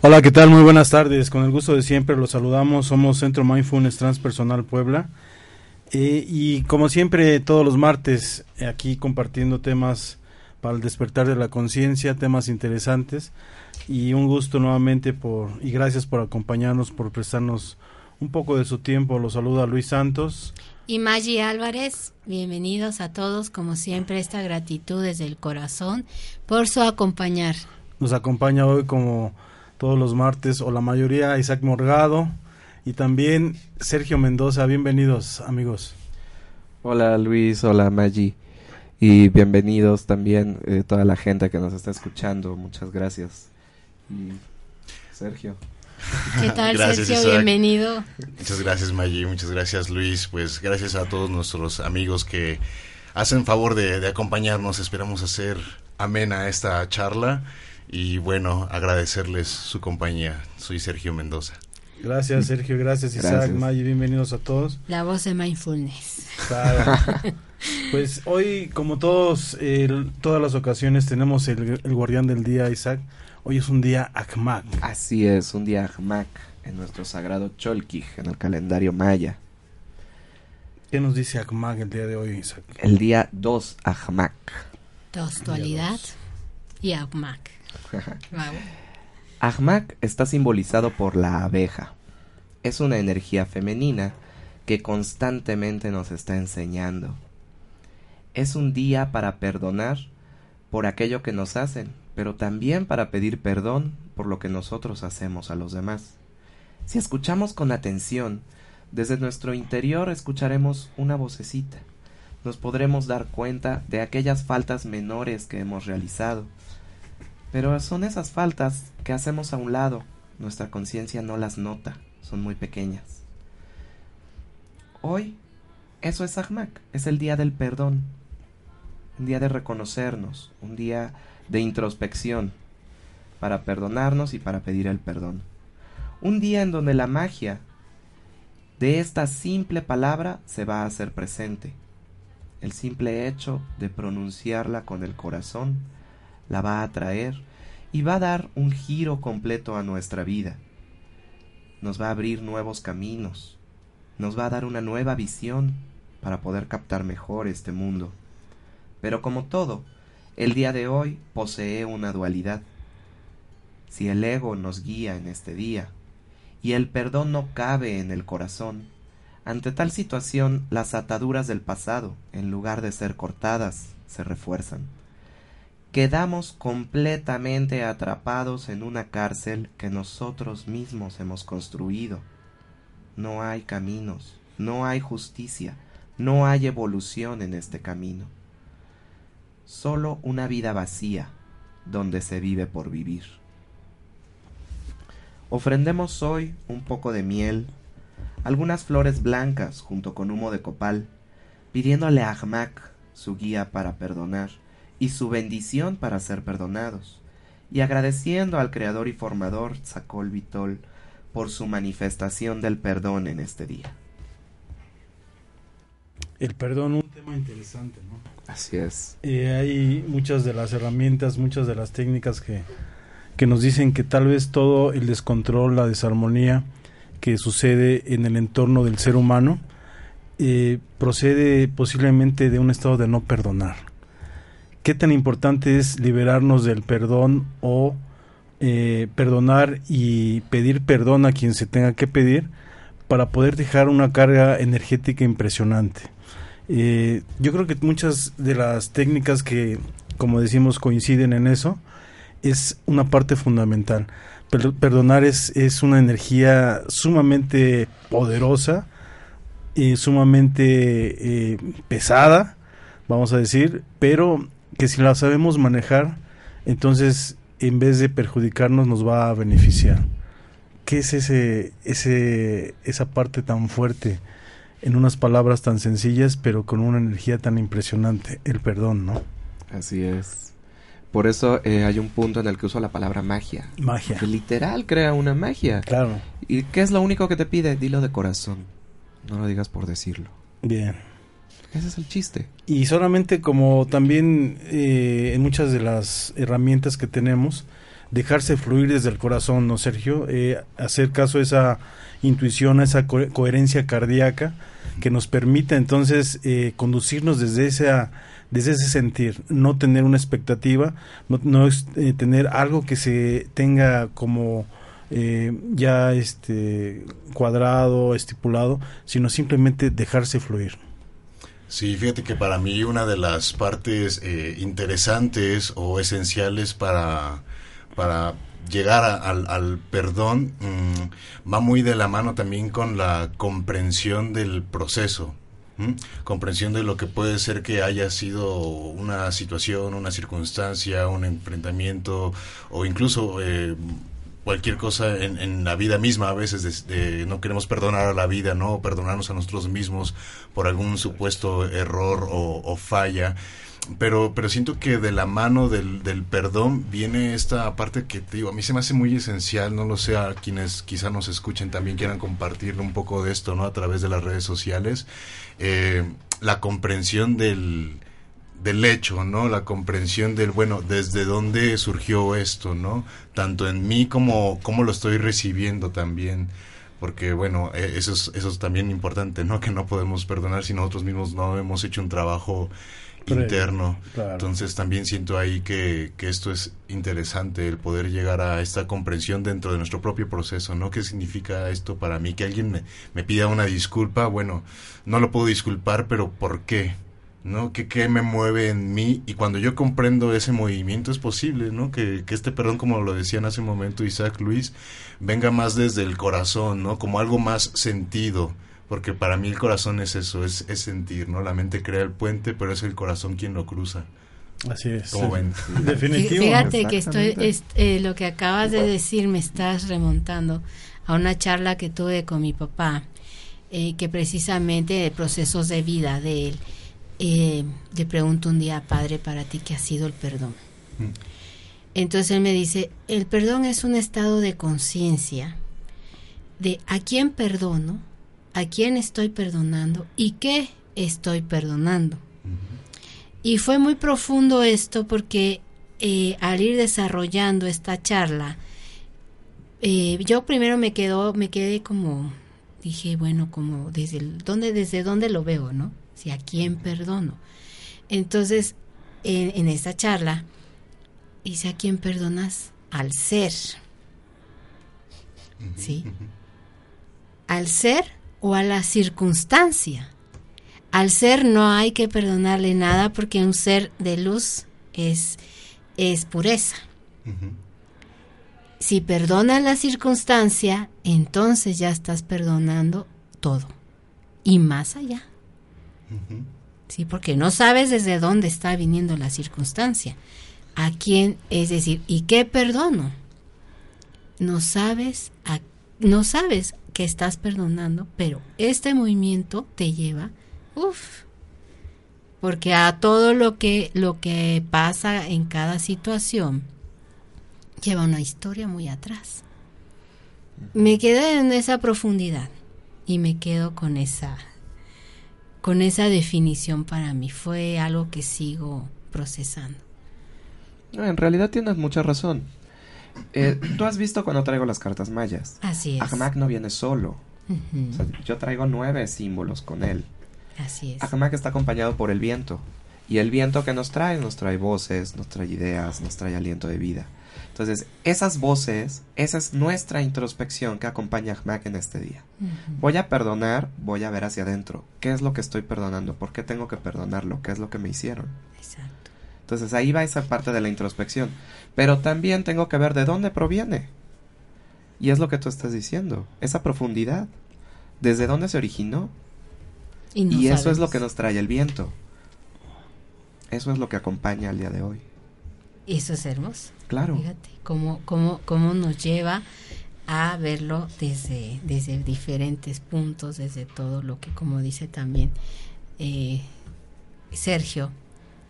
Hola, ¿qué tal? Muy buenas tardes. Con el gusto de siempre los saludamos. Somos Centro Mindfulness Transpersonal Puebla. Eh, y como siempre, todos los martes, eh, aquí compartiendo temas para el despertar de la conciencia, temas interesantes. Y un gusto nuevamente por, y gracias por acompañarnos, por prestarnos un poco de su tiempo. Los saluda Luis Santos. Y Maggie Álvarez, bienvenidos a todos, como siempre, esta gratitud desde el corazón por su acompañar. Nos acompaña hoy como todos los martes, o la mayoría, Isaac Morgado y también Sergio Mendoza. Bienvenidos, amigos. Hola Luis, hola Maggie. Y bienvenidos también eh, toda la gente que nos está escuchando. Muchas gracias. Y Sergio. ¿Qué tal, Sergio? Bienvenido. Muchas gracias, Maggie. Muchas gracias, Luis. Pues gracias a todos nuestros amigos que hacen favor de, de acompañarnos. Esperamos hacer amena esta charla y bueno, agradecerles su compañía. Soy Sergio Mendoza. Gracias, Sergio. Gracias, Isaac, Maggie. Bienvenidos a todos. La voz de Mindfulness. pues hoy, como todos, todas las ocasiones, tenemos el, guardián del día, Isaac. Hoy es un día Akmak. Así es, un día Akmak en nuestro sagrado Cholkij, en el calendario maya. ¿Qué nos dice Akmak el día de hoy, Isaac? El día 2 Akmak. Dos, dualidad y Akmak. Ahmak está simbolizado por la abeja. Es una energía femenina que constantemente nos está enseñando. Es un día para perdonar por aquello que nos hacen, pero también para pedir perdón por lo que nosotros hacemos a los demás. Si escuchamos con atención, desde nuestro interior escucharemos una vocecita. Nos podremos dar cuenta de aquellas faltas menores que hemos realizado pero son esas faltas que hacemos a un lado, nuestra conciencia no las nota, son muy pequeñas. Hoy, eso es Ahmak, es el día del perdón, un día de reconocernos, un día de introspección, para perdonarnos y para pedir el perdón. Un día en donde la magia de esta simple palabra se va a hacer presente. El simple hecho de pronunciarla con el corazón la va a traer y va a dar un giro completo a nuestra vida. Nos va a abrir nuevos caminos, nos va a dar una nueva visión para poder captar mejor este mundo. Pero como todo, el día de hoy posee una dualidad. Si el ego nos guía en este día y el perdón no cabe en el corazón, ante tal situación las ataduras del pasado, en lugar de ser cortadas, se refuerzan quedamos completamente atrapados en una cárcel que nosotros mismos hemos construido. No hay caminos, no hay justicia, no hay evolución en este camino. Solo una vida vacía donde se vive por vivir. Ofrendemos hoy un poco de miel, algunas flores blancas junto con humo de copal, pidiéndole a Ahmak su guía para perdonar y su bendición para ser perdonados, y agradeciendo al Creador y Formador Tzakol Vitol por su manifestación del perdón en este día. El perdón, un tema interesante, ¿no? Así es. Eh, hay muchas de las herramientas, muchas de las técnicas que, que nos dicen que tal vez todo el descontrol, la desarmonía que sucede en el entorno del ser humano, eh, procede posiblemente de un estado de no perdonar qué tan importante es liberarnos del perdón o eh, perdonar y pedir perdón a quien se tenga que pedir para poder dejar una carga energética impresionante. Eh, yo creo que muchas de las técnicas que, como decimos, coinciden en eso, es una parte fundamental. perdonar es, es una energía sumamente poderosa y sumamente eh, pesada vamos a decir, pero que si la sabemos manejar, entonces en vez de perjudicarnos nos va a beneficiar. ¿Qué es ese, ese, esa parte tan fuerte en unas palabras tan sencillas, pero con una energía tan impresionante? El perdón, ¿no? Así es. Por eso eh, hay un punto en el que uso la palabra magia. Magia. Que literal crea una magia. Claro. ¿Y qué es lo único que te pide? Dilo de corazón. No lo digas por decirlo. Bien. Ese es el chiste. Y solamente como también eh, en muchas de las herramientas que tenemos, dejarse fluir desde el corazón, ¿no, Sergio? Eh, hacer caso a esa intuición, a esa coherencia cardíaca que nos permita entonces eh, conducirnos desde esa desde ese sentir, no tener una expectativa, no, no tener algo que se tenga como ya este cuadrado, estipulado, sino simplemente dejarse fluir. Sí, fíjate que para mí una de las partes eh, interesantes o esenciales para, para llegar al, perdón mm, va muy de la mano también con la comprensión del proceso. comprensión de lo que puede ser que haya sido una situación, una circunstancia, un enfrentamiento o incluso eh, cualquier cosa en, la vida misma a veces no queremos perdonar a la vida no perdonarnos a nosotros mismos por algún supuesto error o, falla. Pero pero siento que de la mano del, del, perdón viene esta parte que te digo a mí se me hace muy esencial no lo sé a quienes quizá nos escuchen también quieran compartir un poco de esto no a través de las redes sociales. Eh, la comprensión del del hecho, ¿no? La comprensión del, bueno, desde dónde surgió esto, ¿no? Tanto en mí como cómo lo estoy recibiendo también. Porque, bueno, e, eso es, eso es también importante, ¿no? Que no podemos perdonar si nosotros mismos no hemos hecho un trabajo interno. Entonces también siento ahí que, que esto es interesante, el poder llegar a esta comprensión dentro de nuestro propio proceso, ¿no? ¿Qué significa esto para mí? Que alguien me, me pida una disculpa, bueno, no lo puedo disculpar, pero ¿por qué? ¿No? ¿Qué, ¿Qué, me mueve en mí? Y cuando yo comprendo ese movimiento es posible, ¿no? Que, que, este perdón, como lo decían hace un momento Isaac Luis, venga más desde el corazón, ¿no? Como algo más sentido. Porque para mí el corazón es eso, es, es sentir, ¿no? La mente crea el puente, pero es el corazón quien lo cruza. Así es. ¿Cómo ven? Definitivo. Fíjate que estoy, eh, lo que acabas de decir me estás remontando a una charla que tuve con mi papá, eh, que precisamente de procesos de vida de él eh, le pregunto un día, Padre, para ti, ¿qué ha sido el perdón? Mm. Entonces él me dice, el perdón es un estado de conciencia de a quién perdono, a quién estoy perdonando y qué estoy perdonando. Y fue muy profundo esto porque eh, al ir desarrollando esta charla, eh, yo primero me quedo, me quedé como, dije, bueno, como desde el, ¿dónde, desde dónde lo veo, ¿no? Si a quién perdono. Entonces, en, esta charla, dice a quién perdonas al ser. ¿Sí? Al ser o a la circunstancia. Al ser no hay que perdonarle nada porque un ser de luz es, es pureza. Si perdonas la circunstancia, entonces ya estás perdonando todo y más allá. Sí, porque no sabes desde dónde está viniendo la circunstancia. A quién, es decir, ¿y qué perdono? No sabes, no sabes que estás perdonando, pero este movimiento te lleva, uff, porque a todo lo que lo que pasa en cada situación lleva una historia muy atrás. Me quedé en esa profundidad y me quedo con esa con esa definición para mí. Fue algo que sigo procesando. en realidad tienes mucha razón. Eh, tú has visto cuando traigo las cartas mayas. Así es. Ahmak no viene solo. yo traigo nueve símbolos con él. Así es. Ahmak está acompañado por el viento. Y el viento que nos trae, nos trae voces, nos trae ideas, nos trae aliento de vida. Entonces, esas voces, esa es nuestra introspección que acompaña a Ahmak en este día. Voy a perdonar, voy a ver hacia adentro. ¿Qué es lo que estoy perdonando? ¿Por qué tengo que perdonarlo? ¿Qué es lo que me hicieron? Exacto. Entonces, ahí va esa parte de la introspección. Pero también tengo que ver de dónde proviene. Y es lo que tú estás diciendo, esa profundidad. ¿Desde dónde se originó? Y, eso es lo que nos trae el viento. Eso es lo que acompaña al día de hoy. Eso es hermoso. Claro. Fíjate cómo, cómo, cómo nos lleva a verlo desde, desde diferentes puntos, desde todo lo que, como dice también eh, Sergio,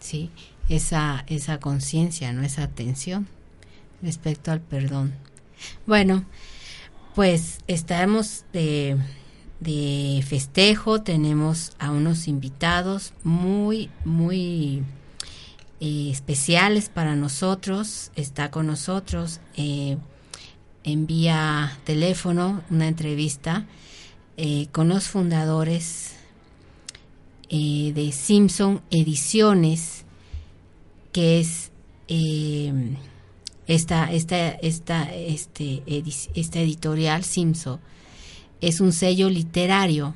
¿sí? esa, esa conciencia, ¿no? esa atención respecto al perdón. Bueno, pues estamos de, de festejo, tenemos a unos invitados muy, muy eh, especiales para nosotros. Está con nosotros eh, en vía teléfono una entrevista eh, con los fundadores de Simpson Ediciones, que es esta, esta, esta, este, esta editorial Simpson es un sello literario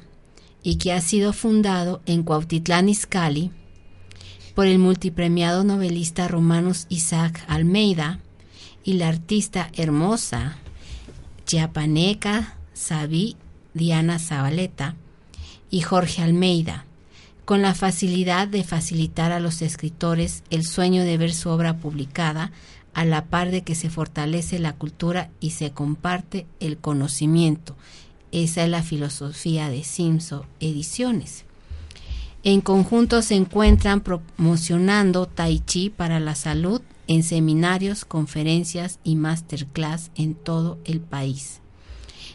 y que ha sido fundado en Cuautitlán Izcalli por el multipremiado novelista romanos Isaac Almeida y la artista hermosa chiapaneca Sabí Diana Zabaleta y Jorge Almeida, con la facilidad de facilitar a los escritores el sueño de ver su obra publicada a la par de que se fortalece la cultura y se comparte el conocimiento. Esa es la filosofía de Simso Ediciones. En conjunto se encuentran promocionando Tai Chi para la salud en seminarios, conferencias y masterclass en todo el país.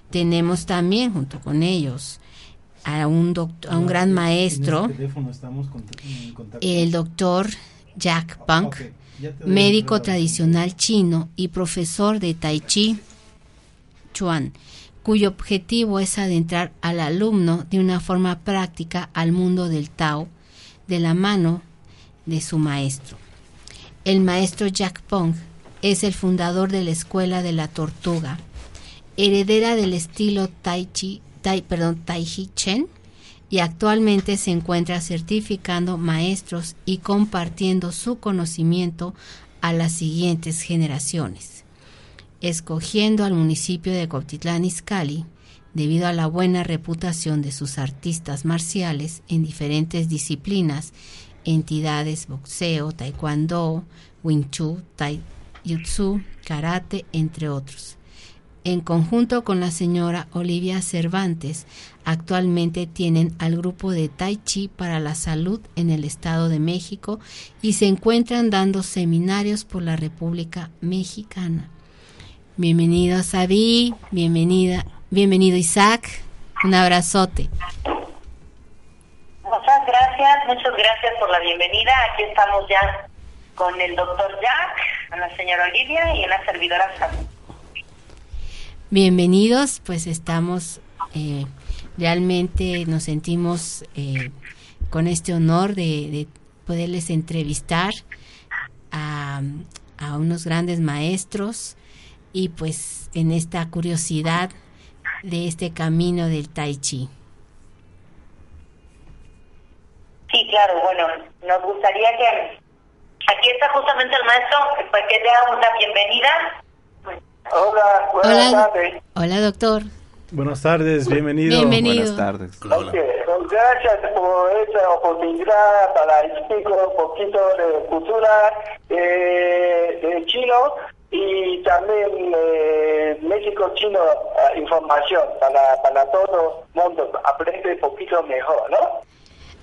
Tenemos también junto con ellos a un, doctor, a un gran maestro, el doctor Jack Punk, médico tradicional chino y profesor de Tai Chi Chuan, cuyo objetivo es adentrar al alumno de una forma práctica al mundo del Tao de la mano de su maestro. El maestro Jack Pong es el fundador de la Escuela de la Tortuga, heredera del estilo Tai Chi, tai, perdón, Tai Chi Chen, y actualmente se encuentra certificando maestros y compartiendo su conocimiento a las siguientes generaciones, escogiendo al municipio de Cotitlán Izcalli debido a la buena reputación de sus artistas marciales en diferentes disciplinas, entidades, boxeo, taekwondo, wing chun, taijutsu, karate, entre otros en conjunto con la señora Olivia Cervantes, actualmente tienen al grupo de Tai Chi para la salud en el Estado de México y se encuentran dando seminarios por la República Mexicana. Bienvenido Sabi, bienvenida, bienvenido Isaac, un abrazote. Muchas gracias, muchas gracias por la bienvenida. Aquí estamos ya con el doctor Jack, la señora Olivia y la servidora Sabi. Bienvenidos, pues estamos eh, realmente nos sentimos eh, con este honor de, poderles entrevistar a, a, unos grandes maestros y pues en esta curiosidad de este camino del tai chi. Sí, claro, bueno, nos gustaría que aquí está justamente el maestro para que le haga una bienvenida Hola, buenas tardes. Hola, doctor. Buenas tardes, bienvenido. Bienvenido. Buenas tardes. gracias por esta oportunidad para explicar un poquito de cultura eh, de chino y también eh, México chino eh, información para, para todo el mundo, aprende un poquito mejor, ¿no?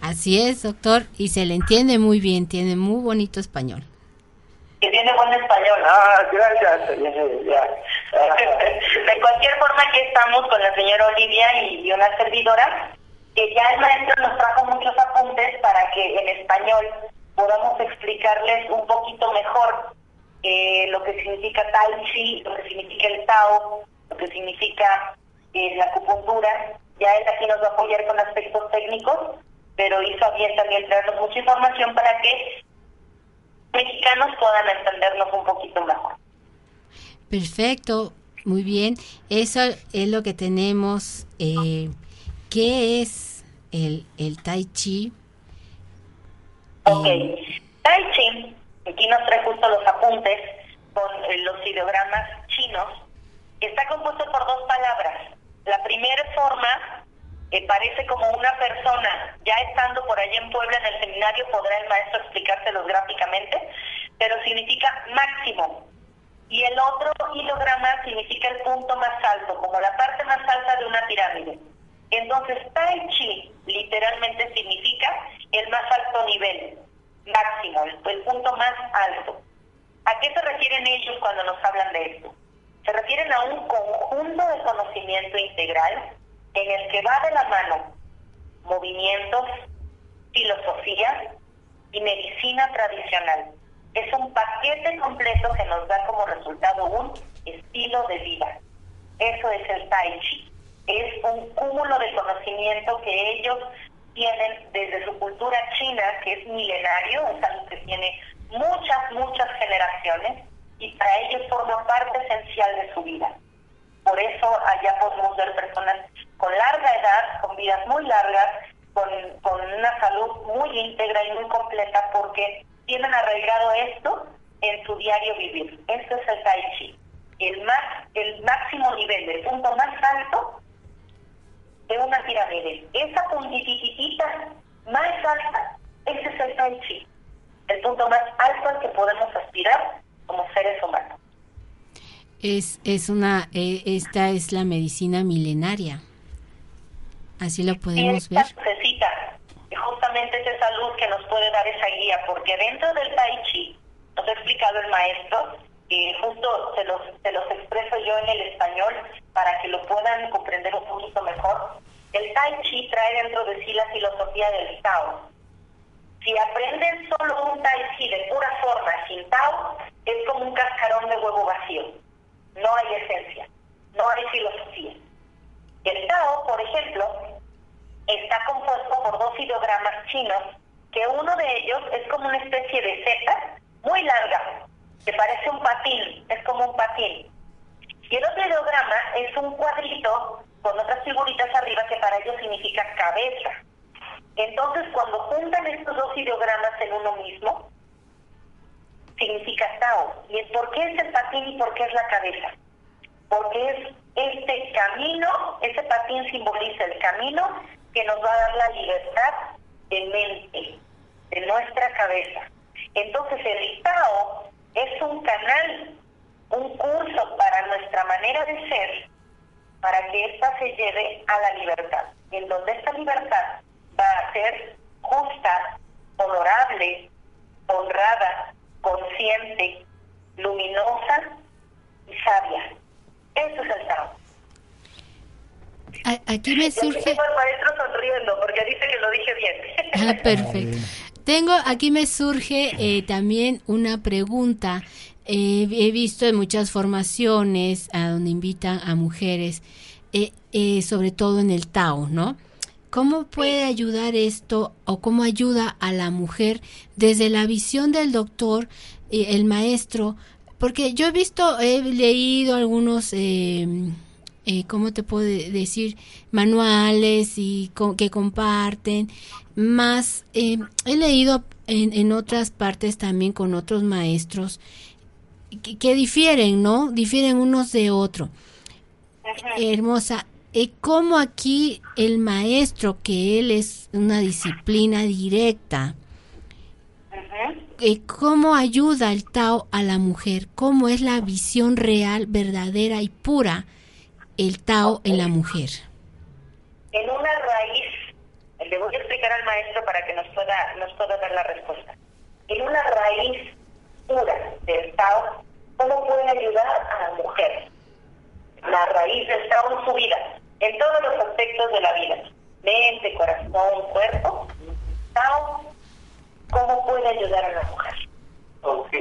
Así es, doctor, y se le entiende muy bien, tiene muy bonito español que tiene buen español. Ah, gracias. de cualquier forma, aquí estamos con la señora Olivia y, una servidora, que ya el maestro nos trajo muchos apuntes para que en español podamos explicarles un poquito mejor eh, lo que significa Tai Chi, lo que significa el Tao, lo que significa eh, la acupuntura. Ya él aquí nos va a apoyar con aspectos técnicos, pero hizo bien también traernos mucha información para que mexicanos puedan entendernos un poquito mejor. Perfecto, muy bien. Eso es lo que tenemos. Eh, ¿Qué es el, el Tai Chi? Ok, eh, Tai Chi, aquí nos trae justo los apuntes con eh, los ideogramas chinos. Está compuesto por dos palabras. La primera forma eh, parece como una persona, ya estando por allá en Puebla en el seminario podrá el maestro explicárselos gráficamente, pero significa máximo. Y el otro hilograma significa el punto más alto, como la parte más alta de una pirámide. Entonces, Tai Chi literalmente significa el más alto nivel, máximo, el, punto más alto. ¿A qué se refieren ellos cuando nos hablan de esto? Se refieren a un conjunto de conocimiento integral en el que va de la mano movimientos, filosofía y medicina tradicional. Es un paquete completo que nos da como resultado un estilo de vida. Eso es el Tai Chi. Es un cúmulo de conocimiento que ellos tienen desde su cultura china, que es milenario, es algo que tiene muchas, muchas generaciones, y para ellos forma parte esencial de su vida. Por eso allá podemos ver personas con larga edad, con vidas muy largas, con, con una salud muy íntegra y muy completa, porque tienen arraigado esto en su diario vivir. Esto es el Tai Chi. El, más, el máximo nivel, el punto más alto de una pirámide. Esa puntititita más alta, ese es el Tai Chi. El punto más alto al que podemos aspirar como seres humanos. Es, es una, eh, esta es la medicina milenaria. Así lo podemos ver. Necesita, justamente es esa luz que nos puede dar esa guía, porque dentro del Tai Chi, nos ha explicado el maestro, justo se los, se los expreso yo en el español para que lo puedan comprender un poquito mejor. El Tai Chi trae dentro de sí la filosofía del Tao. Si aprenden solo un Tai Chi de pura forma, sin Tao, es como un cascarón de huevo vacío. No hay esencia, no hay filosofía. El Tao, por ejemplo, está compuesto por dos ideogramas chinos, que uno de ellos es como una especie de Z muy larga, que parece un patín, es como un patín. Y el otro ideograma es un cuadrito con otras figuritas arriba que para ellos significa cabeza. Entonces, cuando juntan estos dos ideogramas en uno mismo, significa Tao. ¿Y por qué es el patín y por qué es la cabeza? Porque es este camino, ese patín simboliza el camino que nos va a dar la libertad de mente, de nuestra cabeza. Entonces el Tao es un canal, un curso para nuestra manera de ser, para que ésta se lleve a la libertad, en donde esta libertad va a ser justa, honorable, honrada, consciente, luminosa y sabia. Eso es el Tao. Aquí me surge... Al maestro sonriendo porque dice que lo dije bien. Ah, perfecto. Tengo, aquí me surge eh, también una pregunta. Eh, he visto en muchas formaciones a donde invitan a mujeres, eh, sobre todo en el Tao, ¿no? ¿Cómo puede ayudar esto o cómo ayuda a la mujer desde la visión del doctor, el maestro, porque yo he visto, he leído algunos, eh, ¿cómo te puedo decir? Manuales y que comparten, más eh, he leído en, en, otras partes también con otros maestros que, difieren, ¿no? Difieren unos de otro. Hermosa, eh, ¿cómo aquí el maestro, que él es una disciplina directa, eh, cómo ayuda el Tao a la mujer, cómo es la visión real, verdadera y pura el Tao en la mujer. En una raíz, le voy a explicar al maestro para que nos pueda, nos pueda dar la respuesta. En una raíz pura del Tao, ¿cómo puede ayudar a la mujer? La raíz del Tao en su vida, en todos los aspectos de la vida, mente, corazón, cuerpo, Tao ¿Cómo puede ayudar a la mujer? Ok.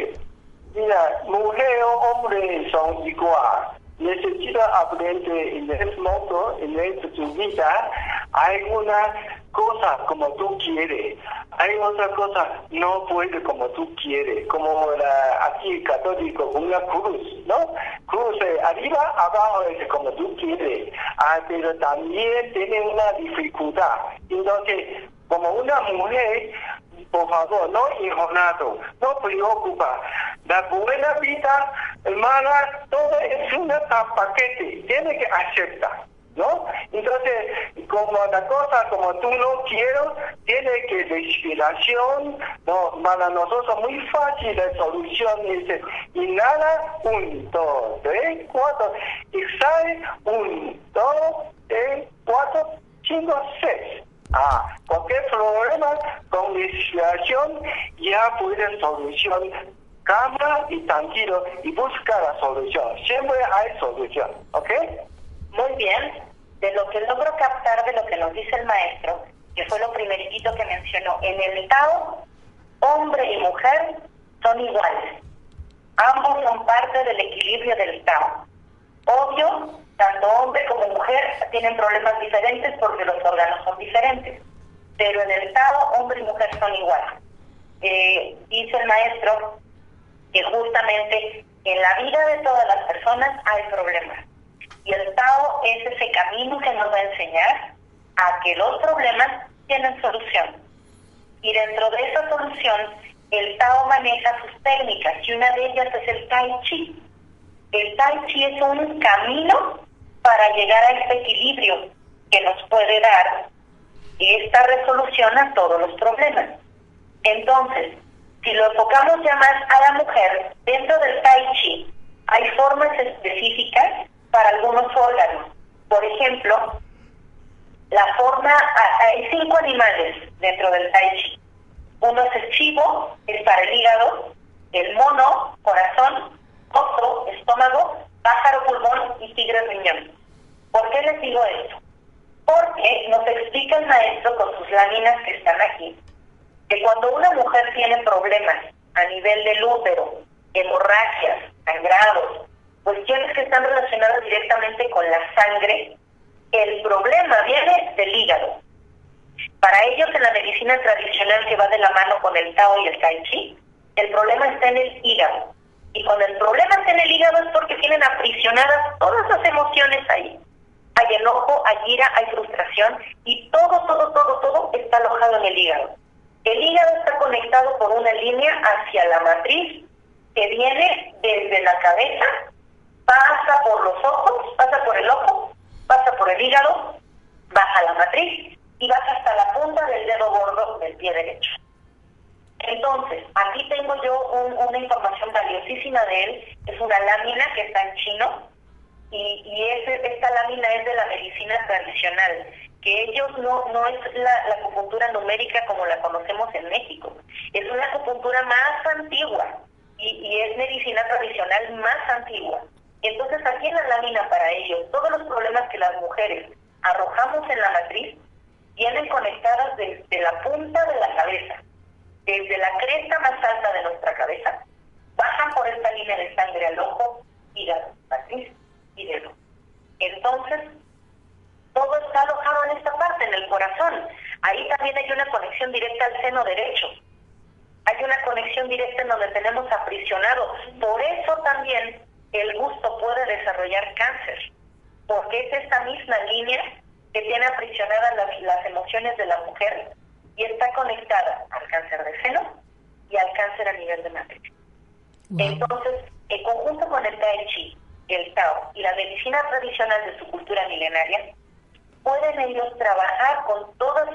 Mira, mujer o hombre son igual. Necesita aprender en el mundo, en tu vida. Hay una cosa como tú quieres. Hay otra cosa no puede como tú quieres. Como la, aquí católico, una cruz, ¿no? Cruz arriba, abajo es como tú quieres. Ah, pero también tiene una dificultad. Entonces, como una mujer por favor, no injonato, no preocupa. La buena vida, hermana, todo es un paquete, tiene que aceptar. ¿no? Entonces, como la cosa, como tú no quiero, tiene que de inspiración, ¿no? Para nosotros muy fácil de solución, dice, inhala, un, dos, tres, cuatro, exhale, un, dos, tres, cuatro, cinco, seis. Ah, cualquier problema con inspiración ya puede solución. Calma y tranquilo y busca la solución. Siempre hay solución, ¿ok? Muy bien. De lo que logro captar de lo que nos dice el maestro, que fue lo primeritito que mencionó, en el Tao, hombre y mujer son iguales. Ambos son parte del equilibrio del Tao. Obvio, tanto hombre como mujer tienen problemas diferentes porque los órganos son diferentes. Pero en el Tao, hombre y mujer son iguales. Eh, dice el maestro que justamente en la vida de todas las personas hay problemas y el Tao es ese camino que nos va a enseñar a que los problemas tienen solución. Y dentro de esa solución, el Tao maneja sus técnicas y una de ellas es el Tai Chi. El Tai Chi es un camino para llegar a este equilibrio que nos puede dar esta resolución a todos los problemas. Entonces, si lo enfocamos ya más a la mujer, dentro del Tai Chi hay formas específicas para algunos órganos. Por ejemplo, la forma, hay cinco animales dentro del Tai Chi. Uno es el chivo, es para el hígado, el mono, corazón, oso, estómago, pájaro, pulmón y tigre riñón. ¿Por qué les digo esto? Porque nos explica el maestro con sus láminas que están aquí, que cuando una mujer tiene problemas a nivel del útero, hemorragias, sangrados, cuestiones que están relacionadas directamente con la sangre, el problema viene del hígado. Para ellos en la medicina tradicional que va de la mano con el Tao y el Tai Chi, el problema está en el hígado. Y cuando el problema está en el hígado es porque tienen aprisionadas todas las emociones ahí. Hay enojo, hay ira, hay frustración y todo, todo, todo, todo está alojado en el hígado. El hígado está conectado por una línea hacia la matriz que viene desde la cabeza pasa por los ojos, pasa por el ojo, pasa por el hígado, baja la matriz y baja hasta la punta del dedo gordo del pie derecho. Entonces, aquí tengo yo una información valiosísima de él, es una lámina que está en chino y, y esta lámina es de la medicina tradicional, que ellos no, no es la, la acupuntura numérica como la conocemos en México, es una acupuntura más antigua y, y es medicina tradicional más antigua. Entonces aquí en la lámina para ellos, todos los problemas que las mujeres arrojamos en la matriz vienen conectadas desde la punta de la cabeza, desde la cresta más alta de nuestra cabeza, bajan por esta línea de sangre al ojo, hígado, matriz y dedo. Entonces, todo está alojado en esta parte, en el corazón. Ahí también hay una conexión directa al seno derecho. Hay una conexión directa en donde tenemos aprisionado. Por eso también el gusto puede desarrollar cáncer, porque es esta misma línea que tiene aprisionadas las, emociones de la mujer y está conectada al cáncer de seno y al cáncer a nivel de matriz. Entonces, en conjunto con el Tai Chi, el Tao y la medicina tradicional de su cultura milenaria, pueden ellos trabajar con todos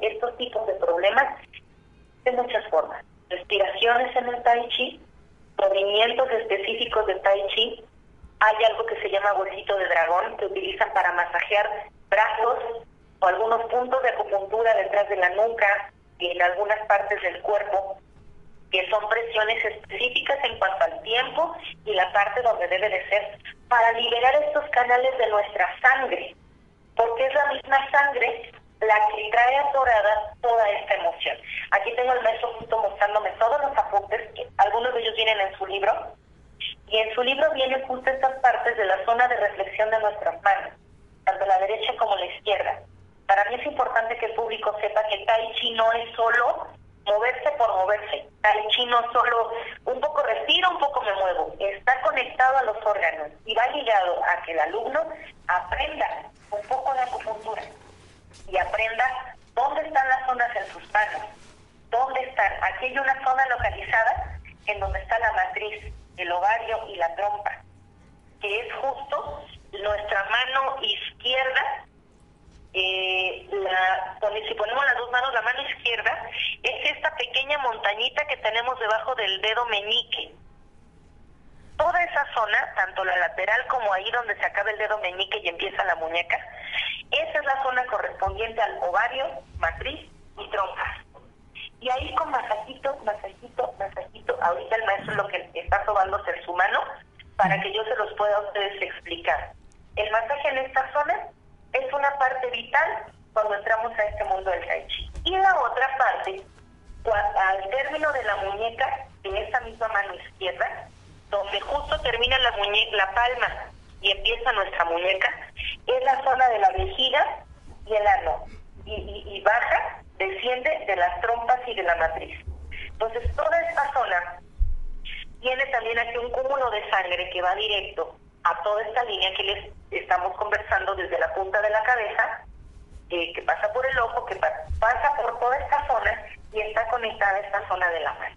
estos, tipos de problemas de muchas formas. Respiraciones en el Tai Chi, movimientos específicos de Tai Chi. Hay algo que se llama huesito de dragón que utilizan para masajear brazos o algunos puntos de acupuntura detrás de la nuca y en algunas partes del cuerpo, que son presiones específicas en cuanto al tiempo y la parte donde debe de ser, para liberar estos canales de nuestra sangre, porque es la misma sangre la que trae atorada toda esta emoción. Aquí tengo el maestro justo mostrándome todos los apuntes, algunos de ellos vienen en su libro, y en su libro vienen justo estas partes de la zona de reflexión de nuestras manos, tanto la derecha como la izquierda. Para mí es importante que el público sepa que Tai Chi no es solo moverse por moverse. Tai Chi no solo un poco respiro, un poco me muevo. Está conectado a los órganos y va ligado a que el alumno aprenda un poco de acupuntura y aprenda dónde están las zonas en sus manos, dónde están. Aquí hay una zona localizada en donde está la matriz, el ovario y la trompa, que es justo nuestra mano izquierda, eh, la, si ponemos las dos manos, la mano izquierda es esta pequeña montañita que tenemos debajo del dedo meñique. Toda esa zona, tanto la lateral como ahí donde se acaba el dedo meñique y empieza la muñeca, esa es la zona correspondiente al ovario, matriz y trompas. Y ahí con masajito, masajito, masajito, ahorita el maestro lo que está sobándose es su mano para que yo se los pueda a ustedes explicar. El masaje en esta zona es una parte vital cuando entramos a este mundo del tai chi. Y la otra parte, al término de la muñeca, de esa misma mano izquierda, donde justo termina la, muñeca, la palma y empieza nuestra muñeca, es la zona de la vejiga y el ano. Y, baja, desciende de las trompas y de la matriz. Entonces, toda esta zona tiene también aquí un cúmulo de sangre que va directo a toda esta línea que les estamos conversando desde la punta de la cabeza, eh, que pasa por el ojo, que pasa por toda esta zona y está conectada a esta zona de la mano.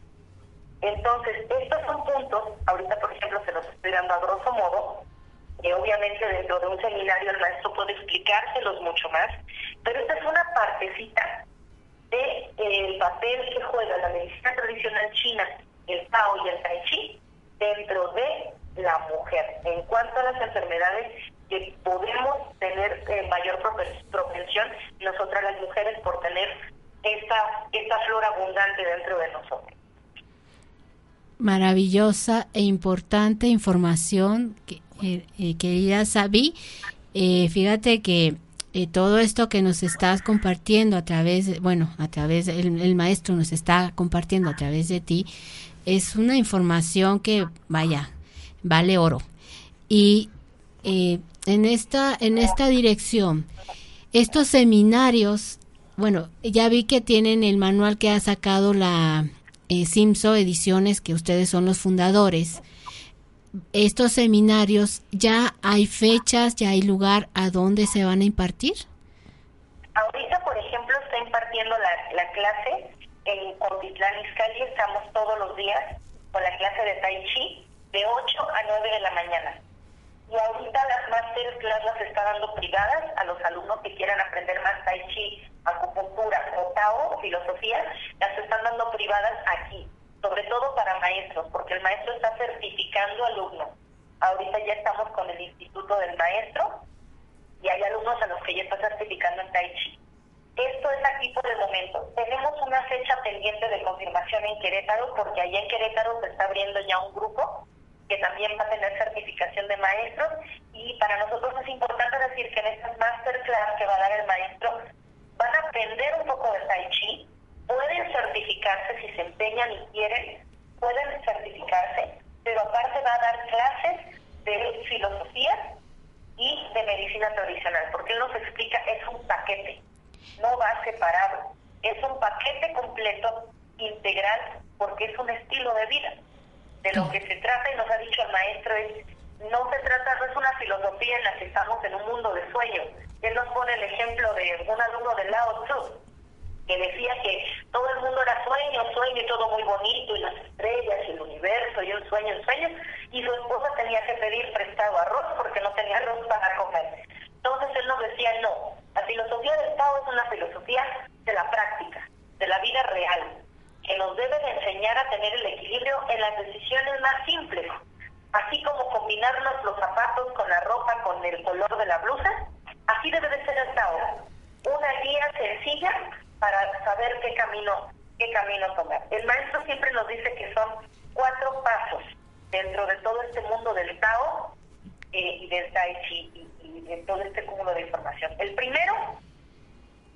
Entonces, estos son puntos, ahorita por ejemplo se los estoy dando a grosso modo, y obviamente dentro de un seminario el maestro puede explicárselos mucho más, pero esta es una partecita del de, el papel que juega la medicina tradicional china, el Tao y el Tai Chi, dentro de la mujer. En cuanto a las enfermedades que podemos tener eh, mayor propensión, nosotras las mujeres, por tener esta, esta flor abundante dentro de nosotros maravillosa e importante información que, eh, eh, querida Sabi. Eh, fíjate que todo esto que nos estás compartiendo a través, bueno, a través, el, el, maestro nos está compartiendo a través de ti, es una información que, vaya, vale oro. Y en, esta, en esta dirección, estos seminarios, bueno, ya vi que tienen el manual que ha sacado la Simso Ediciones, que ustedes son los fundadores estos seminarios, ¿ya hay fechas, ya hay lugar a dónde se van a impartir? Ahorita, por ejemplo, está impartiendo la, clase en Cotitlán Izcalli, estamos todos los días con la clase de Tai Chi de 8 a 9 de la mañana. Y ahorita las masterclass las está dando privadas a los alumnos que quieran aprender más Tai Chi, acupuntura o Tao, filosofía, las están dando privadas aquí sobre todo para maestros, porque el maestro está certificando alumnos. Ahorita ya estamos con el Instituto del Maestro y hay alumnos a los que ya está certificando en Tai Chi. Esto es aquí por el momento. Tenemos una fecha pendiente de confirmación en Querétaro, porque allá en Querétaro se está abriendo ya un grupo que también va a tener certificación de maestros y para nosotros es importante decir que en estas masterclass que va a dar el maestro van a aprender un poco de Tai Chi, pueden certificarse si se empeñan y quieren, pueden certificarse, pero aparte va a dar clases de filosofía y de medicina tradicional, porque él nos explica, es un paquete, no va separado, es un paquete completo, integral, porque es un estilo de vida. De lo que se trata, y nos ha dicho el maestro, es no se trata, no es una filosofía en la que estamos en un mundo de sueños. Él nos pone el ejemplo de un alumno de Lao Tzu, que decía que todo el mundo era sueño, sueño y todo muy bonito, y las estrellas y el universo, y un sueño, un sueño, y su esposa tenía que pedir prestado arroz porque no tenía arroz para comer. Entonces él nos decía, no, la filosofía del Estado es una filosofía de la práctica, de la vida real, que nos debe de enseñar a tener el equilibrio en las decisiones más simples, así como combinarnos los zapatos con la ropa, con el color de la blusa, así debe de ser el Estado. Una guía sencilla para saber qué camino, qué camino tomar. El maestro siempre nos dice que son cuatro pasos dentro de todo este mundo del Tao eh, y del Tai Chi y, de todo este cúmulo de información. El primero,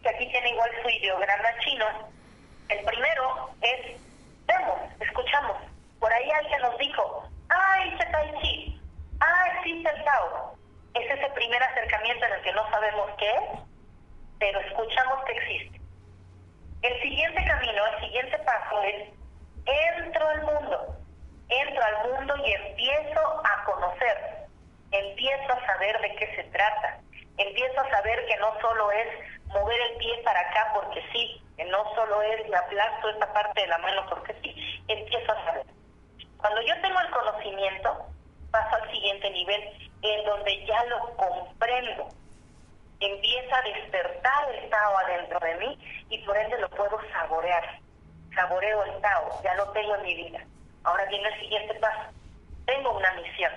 que aquí tiene igual su ideograma chino, el primero es, vemos, escuchamos. Por ahí alguien nos dijo, ah, hice Tai Chi, ah, existe el Tao. Es ese primer acercamiento en el que no sabemos qué es, pero escuchamos que existe. El siguiente camino, el siguiente paso es, entro al mundo, entro al mundo y empiezo a conocer, empiezo a saber de qué se trata, empiezo a saber que no solo es mover el pie para acá porque sí, no solo es me aplasto esta parte de la mano porque sí, empiezo a saber. Cuando yo tengo el conocimiento, paso al siguiente nivel en donde ya lo comprendo. Empieza a despertar el Tao adentro de mí y por ende lo puedo saborear. Saboreo el Tao, ya lo tengo en mi vida. Ahora viene el siguiente paso. Tengo una misión.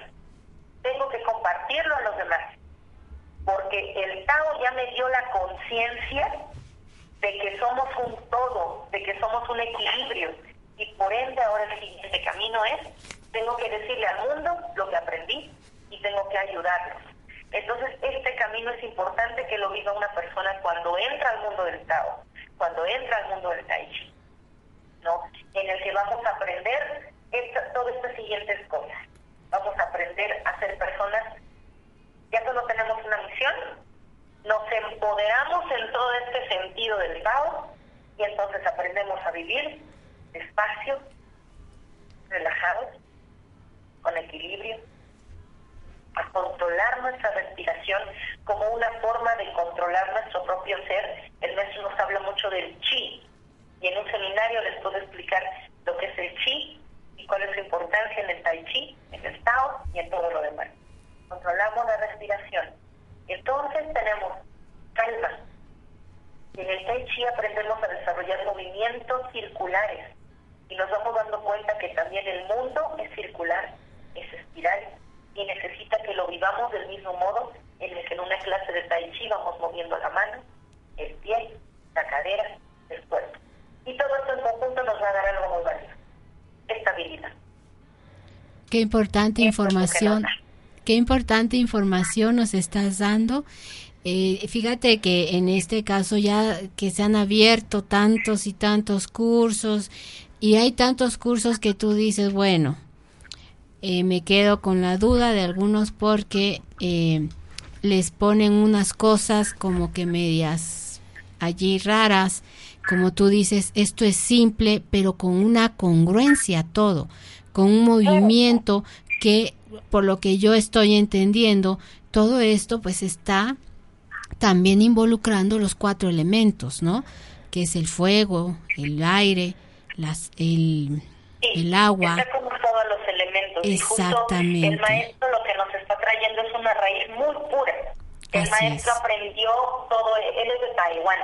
Tengo que compartirlo a los demás. Porque el Tao ya me dio la conciencia de que somos un todo, de que somos un equilibrio. Y por ende ahora el siguiente camino es, tengo que decirle al mundo lo que aprendí y tengo que ayudarlos. Entonces este camino es importante que lo viva una persona cuando entra al mundo del Tao, cuando entra al mundo del Tai Chi, ¿no? En el que vamos a aprender todas estas siguientes cosas. Vamos a aprender a ser personas, ya no tenemos una misión, nos empoderamos en todo este sentido del Tao y entonces aprendemos a vivir despacio, relajados, con equilibrio, a controlar nuestra respiración como una forma de controlar nuestro propio ser. El maestro nos habla mucho del chi y en un seminario les puedo explicar lo que es el chi y cuál es su importancia en el tai chi, en el tao y en todo lo demás. Controlamos la respiración. Entonces tenemos calma. En el tai chi aprendemos a desarrollar movimientos circulares y nos vamos dando cuenta que también el mundo es circular, es espiral y necesita que lo vivamos del mismo modo en el que en una clase de tai chi vamos moviendo la mano, el pie, la cadera, el cuerpo. Y todo esto en conjunto nos va a dar algo muy válido, estabilidad. Qué importante información, qué importante información nos estás dando. Eh, fíjate que en este caso ya que se han abierto tantos y tantos cursos y hay tantos cursos que tú dices, bueno, eh, me quedo con la duda de algunos porque eh, les ponen unas cosas como que medias allí raras, como tú dices, esto es simple, pero con una congruencia todo, con un movimiento que, por lo que yo estoy entendiendo, todo esto pues está también involucrando los cuatro elementos, ¿no? Que es el fuego, el aire, las, el, el agua. Está como todos los elementos. Exactamente. el maestro lo que nos está trayendo es una raíz muy pura. El maestro aprendió todo, él es de Taiwán,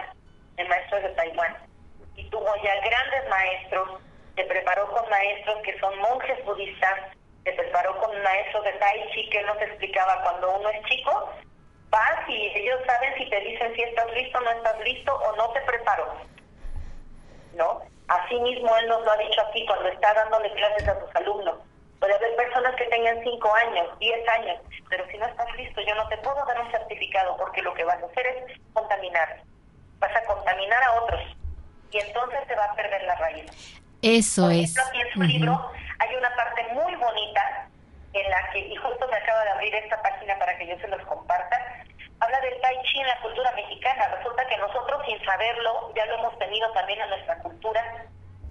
el maestro es de Taiwán. Y tuvo ya grandes maestros, se preparó con maestros que son monjes budistas, se preparó con maestros de Tai Chi que nos explicaba cuando uno es chico, vas y ellos saben si te dicen si estás listo no estás listo o no te preparo. ¿No? Asimismo, él nos lo ha dicho aquí cuando está dándole clases a sus alumnos. Puede haber personas que tengan 5 años, 10 años, pero si no estás listo, yo no te puedo dar un certificado porque lo que vas a hacer es contaminar. Vas a contaminar a otros y entonces te va a perder la raíz. Eso es. Aquí en su libro parte muy bonita en la que, y justo me acaba de abrir esta página para que yo se los comparta, habla del Tai Chi en la cultura mexicana. Resulta que nosotros, sin saberlo, ya lo hemos tenido también en nuestra cultura,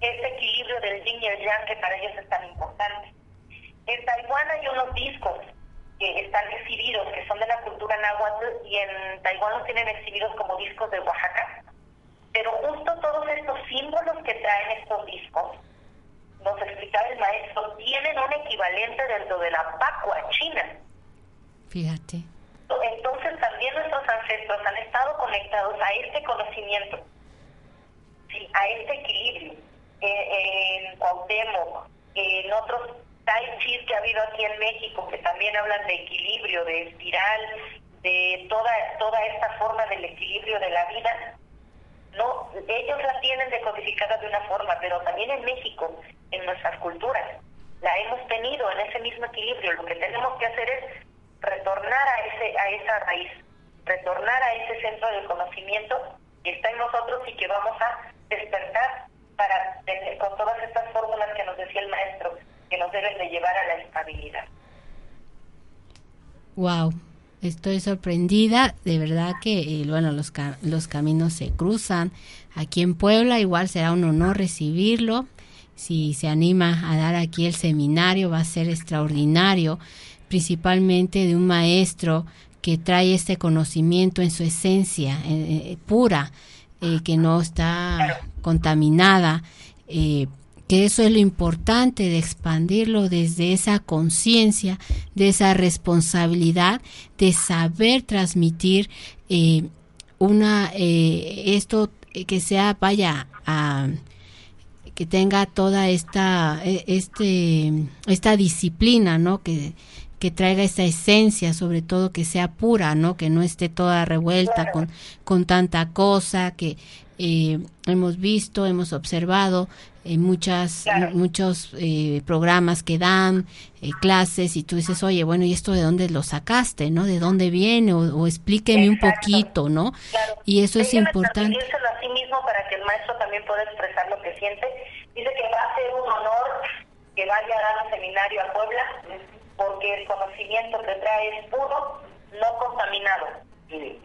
ese equilibrio del yin y el yang que para ellos es tan importante. En Taiwán hay unos discos que están exhibidos, que son de la cultura náhuatl, y en Taiwán los tienen exhibidos como discos de Oaxaca. Pero justo todos estos símbolos que traen estos discos, nos explicaba el maestro, tienen un equivalente dentro de la Pacua china. Fíjate. Entonces también nuestros ancestros han estado conectados a este conocimiento, a este equilibrio. Eh, en Cuauhtémoc, en otros tai chi que ha habido aquí en México, que también hablan de equilibrio, de espiral, de toda, toda esta forma del equilibrio de la vida, no, ellos la tienen decodificada de una forma, pero también en México, en nuestras culturas, la hemos tenido en ese mismo equilibrio. Lo que tenemos que hacer es retornar a ese a esa raíz, retornar a ese centro del conocimiento que está en nosotros y que vamos a despertar para con todas estas fórmulas que nos decía el maestro que nos deben de llevar a la estabilidad. Wow, estoy sorprendida, de verdad que eh, bueno, los los caminos se cruzan. Aquí en Puebla igual será un honor recibirlo. Si se anima a dar aquí el seminario va a ser extraordinario principalmente de un maestro que trae este conocimiento en su esencia eh, eh, pura, eh, que no está contaminada, que eso es lo importante de expandirlo desde esa conciencia de esa responsabilidad de saber transmitir una esto que sea vaya a que tenga toda esta e, este esta disciplina no que que traiga esa esencia, sobre todo que sea pura, ¿no? Que no esté toda revuelta con, con tanta cosa, que eh, hemos visto, hemos observado en eh, muchas, muchos eh, programas que dan, clases, y tú dices, oye, bueno, ¿y esto de dónde lo sacaste, no? ¿De dónde viene? O, explíqueme un poquito, ¿no? Y eso es importante. a sí mismo para que el maestro también pueda expresar lo que siente. Dice que va a ser un honor que vaya a dar un seminario a Puebla porque el conocimiento que trae es puro, no contaminado. Sí.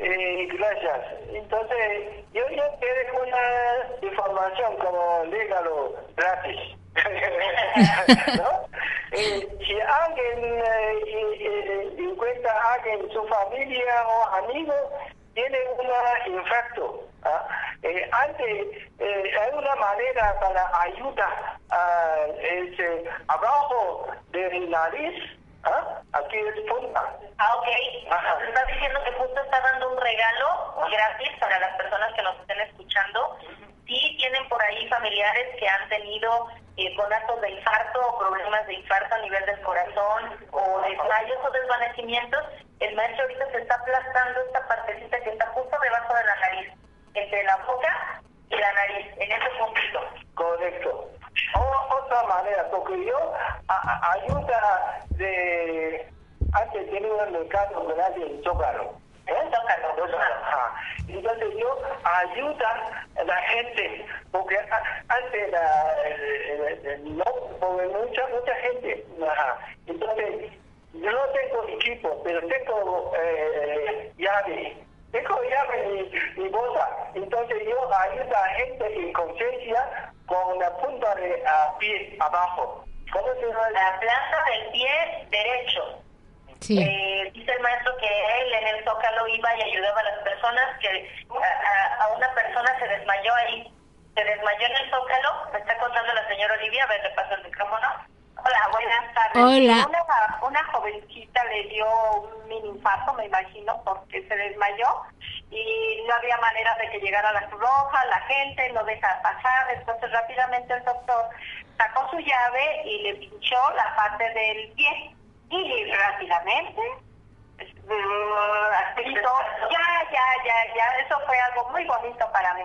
Eh, gracias. Entonces, yo ya te una información como légalo gratis. ¿No? Eh, si alguien eh, encuentra a alguien, su familia o amigo, tiene un infarto. ¿ah? Eh, antes, eh, hay una manera para ayudar a ese, abajo del nariz, ¿ah? aquí es punta. Ah, ok. Estás diciendo que justo está dando un regalo gratis para las personas que nos estén escuchando. Sí tienen por ahí familiares que han tenido eh, actos de infarto o problemas de infarto a nivel del corazón o desmayos o desvanecimientos, el maestro ahorita se está aplastando esta partecita que está justo debajo de la nariz, entre la boca y la nariz, en ese puntito. Correcto. O, otra manera, porque yo ayuda de antes tenía un mercado de en Zócalo entonces yo ayuda a la gente, porque antes no, porque mucha, mucha gente, entonces yo no tengo equipo, pero tengo eh, llave, tengo llave mi, mi bolsa, entonces yo ayudo a gente en conciencia con la punta de pie abajo. ¿Cómo se llama? La planta del pie derecho. Eh, dice el maestro que él en el Zócalo iba y ayudaba a las personas, que a, una persona se desmayó ahí, se desmayó en el Zócalo, me está contando la señora Olivia, a ver, le paso el micrófono. Hola, buenas tardes. Hola. Una, una jovencita le dio un mini infarto, me imagino, porque se desmayó y no había manera de que llegara la Cruz Roja, la gente no deja pasar, entonces rápidamente el doctor sacó su llave y le pinchó la parte del pie y rápidamente ya, ya, ya, ya, eso fue algo muy bonito para mí.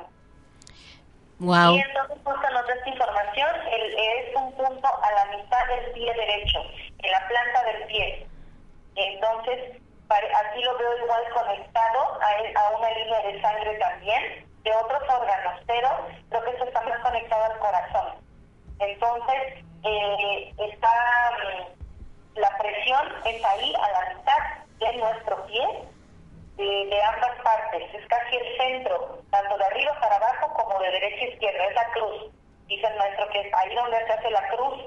Wow. Y entonces justo nos da esta información, el, es un punto a la mitad del pie derecho, en la planta del pie. Entonces, aquí lo veo igual conectado a, a una línea de sangre también, de otros órganos, pero creo que eso está más conectado al corazón. Entonces, eh, está mm, la presión es ahí a la mitad de nuestro pie, de, ambas partes, es casi el centro, tanto de arriba para abajo como de derecha a izquierda, es la cruz. Dice el maestro que es ahí donde se hace la cruz,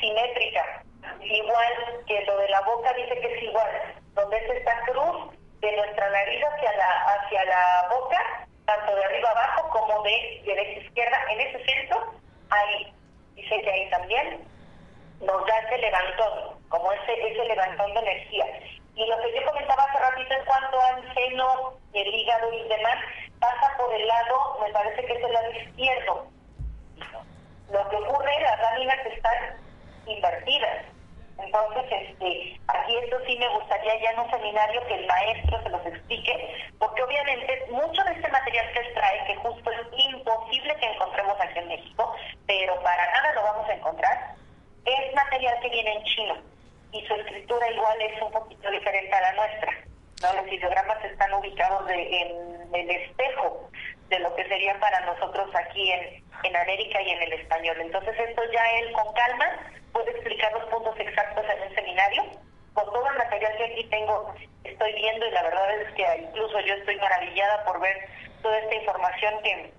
simétrica. Igual que lo de la boca dice que es igual, donde es esta cruz de nuestra nariz hacia la, hacia la boca, tanto de arriba abajo como de derecha a izquierda, en ese centro, ahí. Dice que ahí también nos da ese levantón, como ese, ese levantón de energía. Y lo que yo comentaba hace ratito en cuanto al seno, el hígado y demás, pasa por el lado, me parece que es el lado izquierdo. Lo que ocurre, las láminas están invertidas. Entonces, este, aquí esto sí me gustaría ya en un seminario que el maestro se los explique, porque obviamente mucho de este material que él trae, que justo es imposible que encontremos aquí en México, pero para nada lo vamos a encontrar, es material que viene en chino y su escritura igual es un poquito diferente a la nuestra. ¿no? Los ideogramas están ubicados en el espejo de lo que sería para nosotros aquí en, en América y en el español. Entonces esto ya él con calma puede explicar los puntos exactos en un seminario. Con todo el material que aquí tengo, estoy viendo y la verdad es que incluso yo estoy maravillada por ver toda esta información que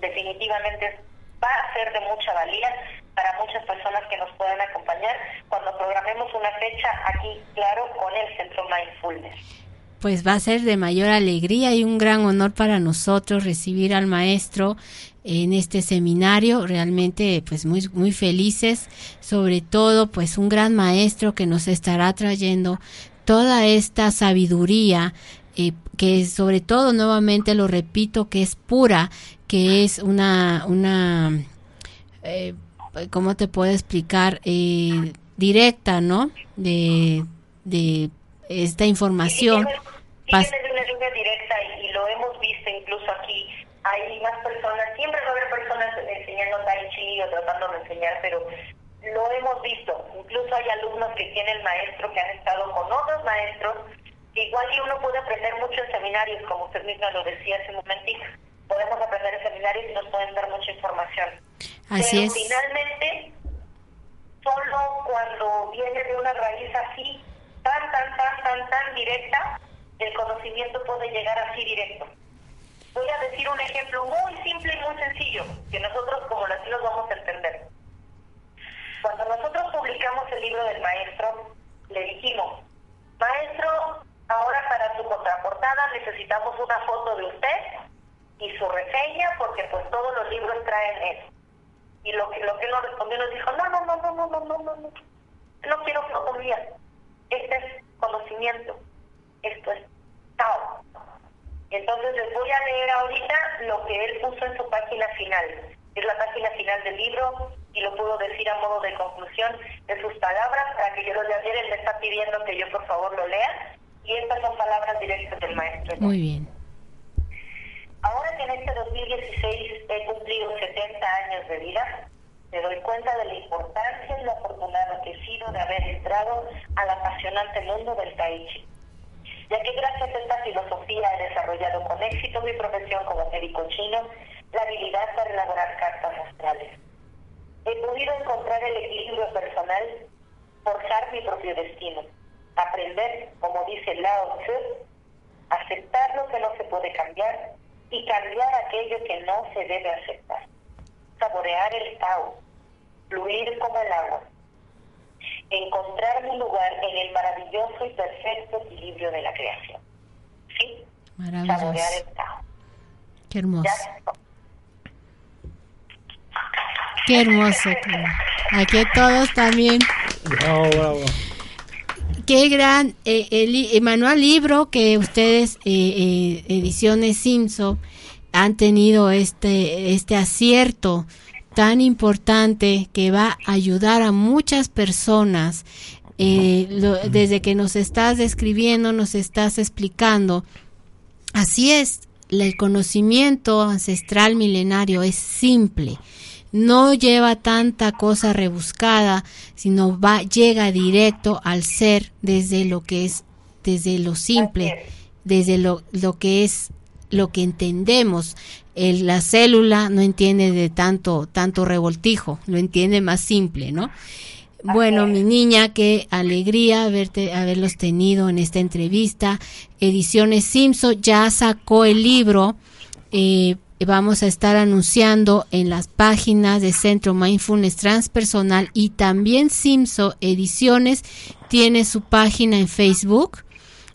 definitivamente va a ser de mucha valía para muchas personas que nos puedan acompañar cuando programemos una fecha aquí, claro, con el Centro Mindfulness. pues va a ser de mayor alegría y un gran honor para nosotros recibir al maestro en este seminario, realmente pues muy muy felices, sobre todo pues un gran maestro que nos estará trayendo toda esta sabiduría eh, que sobre todo nuevamente lo repito que es pura, que es una una eh, ¿cómo te puedo explicar? Eh, directa, ¿no? De, de esta información. Sí, sí, una línea directa y, lo hemos visto incluso aquí. Hay más personas, siempre va a haber personas enseñando Tai Chi o tratando de enseñar, pero lo hemos visto. Incluso hay alumnos que tienen maestro que han estado con otros maestros. Igual que uno puede aprender mucho en seminarios, como usted misma lo decía hace un momentito. Podemos aprender en seminarios y nos pueden dar mucha información. Así pero es. finalmente, solo cuando viene de una raíz así, tan, tan, tan, tan, tan directa, el conocimiento puede llegar así directo. Voy a decir un ejemplo muy simple y muy sencillo, que nosotros como latinos vamos a entender. Cuando nosotros publicamos el libro del maestro, le dijimos, maestro, ahora para su contraportada necesitamos una foto de usted y su reseña, porque pues todos los libros traen eso. Y lo que, lo que él nos respondió nos dijo, no, no, no, no, no, no, no, no, no, no quiero fotografía. Este es conocimiento. Esto es Tao. Entonces les voy a leer ahorita lo que él puso en su página final. Es la página final del libro y lo puedo decir a modo de conclusión de sus palabras para que yo lo lea. Él me está pidiendo que yo por favor lo lea y estas son palabras directas del maestro. Muy bien. Ahora que en este 2016 he cumplido 70 años de vida, me doy cuenta de la importancia y lo afortunado que he sido de haber entrado al apasionante mundo del Tai Chi, ya que gracias a esta filosofía he desarrollado con éxito mi profesión como médico chino, la habilidad para elaborar cartas astrales. He podido encontrar el equilibrio personal, forjar mi propio destino, aprender, como dice Lao Tzu, aceptar lo que no se puede cambiar y cambiar aquello que no se debe aceptar. Saborear el Tao, fluir como el agua. Encontrar mi lugar en el maravilloso y perfecto equilibrio de la creación. ¿Sí? Maravilloso. Saborear el Tao. Qué hermoso. Ya. Qué hermoso. Aquí todos también. Bravo, bravo. Qué gran eh, manual libro que ustedes, eh, eh, Ediciones Simso, han tenido este, este acierto tan importante que va a ayudar a muchas personas. Eh, lo- desde que nos estás describiendo, nos estás explicando. Así es, el conocimiento ancestral milenario es simple. No lleva tanta cosa rebuscada, sino va, llega directo al ser desde lo que es, desde lo simple, desde lo, lo que es, lo que entendemos. El- la célula no entiende de tanto, tanto revoltijo, lo entiende más simple, ¿no? Bueno, mi niña, qué alegría haberte, haberlos tenido en esta entrevista. Ediciones Simpson ya sacó el libro. eh, vamos a estar anunciando en las páginas de Centro Mindfulness Transpersonal y también Simso Ediciones. Tiene su página en Facebook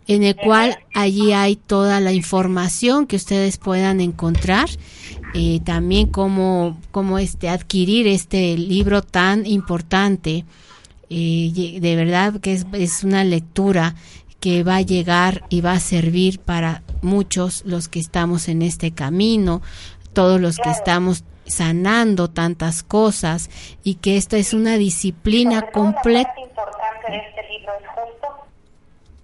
en el cual allí hay toda la información que ustedes puedan encontrar eh, también cómo, cómo este adquirir este libro tan importante. Eh, de verdad que es, es una lectura que va a llegar y va a servir para muchos los que estamos en este camino, todos los que estamos sanando tantas cosas y que esta es una disciplina completa. importante de este libro es justo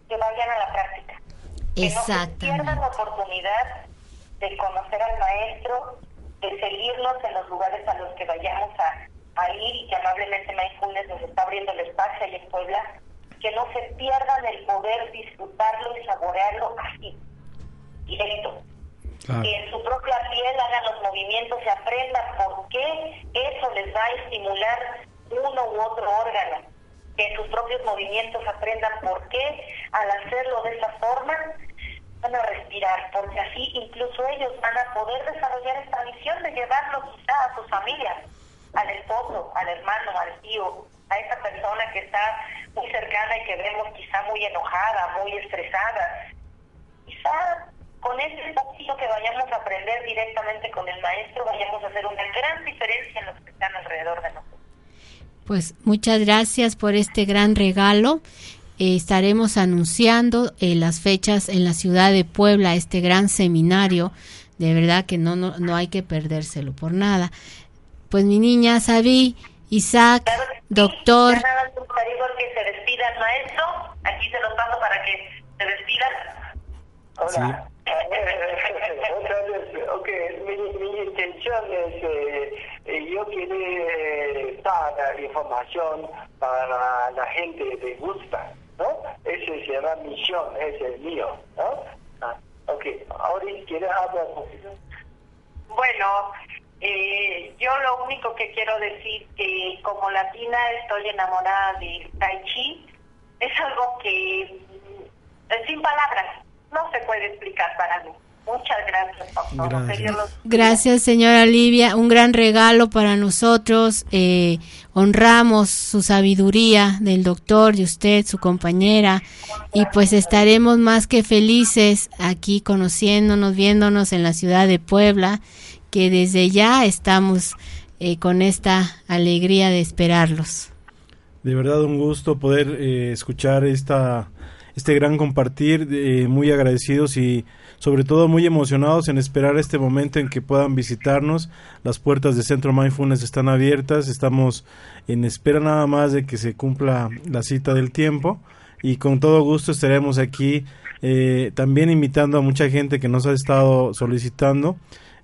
que vayan a la práctica. Que no se Exactamente. pierdan la oportunidad de conocer al maestro, de seguirnos en los lugares a los que vayamos a, a ir y que amablemente Mindfulness nos está abriendo el espacio ahí en Puebla. Que no se pierdan el poder disfrutarlo y saborearlo así, directo que en su propia piel hagan los movimientos y aprendan por qué eso les va a estimular uno u otro órgano. Que en sus propios movimientos aprendan por qué al hacerlo de esa forma van a respirar, porque así incluso ellos van a poder desarrollar esta misión de llevarlo quizá a sus familias, al esposo, al hermano, al tío, a esa persona que está muy cercana y que vemos quizá muy enojada, muy estresada, quizá con ese poquito que vayamos a aprender directamente con el maestro, vayamos a hacer una gran diferencia en los que están alrededor de nosotros. Pues muchas gracias por este gran regalo. Eh, estaremos anunciando eh, las fechas en la ciudad de Puebla, este gran seminario. De verdad que no, no, no hay que perdérselo por nada. Pues mi niña Sabi, Isaac, Claro sí. doctor. Ya nada que se despida el maestro. Aquí se los paso para que se despidan. Hola. Otra vez, ok, mi, mi intención es, eh, eh, yo quiero eh, dar la información para la gente que gusta, ¿no? Ese se llama misión, es el mío, ¿no? Ah, ok, ahora quiere hablar un poquito. Bueno, eh, yo lo único que quiero decir que como latina estoy enamorada de Tai Chi. Es algo que mm, es sin palabras no se puede explicar para mí. Muchas gracias por todo. Gracias. Gracias, señora Livia. Un gran regalo para nosotros. Eh, honramos su sabiduría del doctor, de usted, su compañera. Y pues estaremos más que felices aquí conociéndonos, viéndonos en la ciudad de Puebla, que desde ya estamos eh, con esta alegría de esperarlos. De verdad un gusto poder eh, escuchar esta este gran compartir, eh, muy agradecidos y sobre todo muy emocionados en esperar este momento en que puedan visitarnos. Las puertas de Centro Mindfulness están abiertas, estamos en espera nada más de que se cumpla la cita del tiempo y con todo gusto estaremos aquí eh, también invitando a mucha gente que nos ha estado solicitando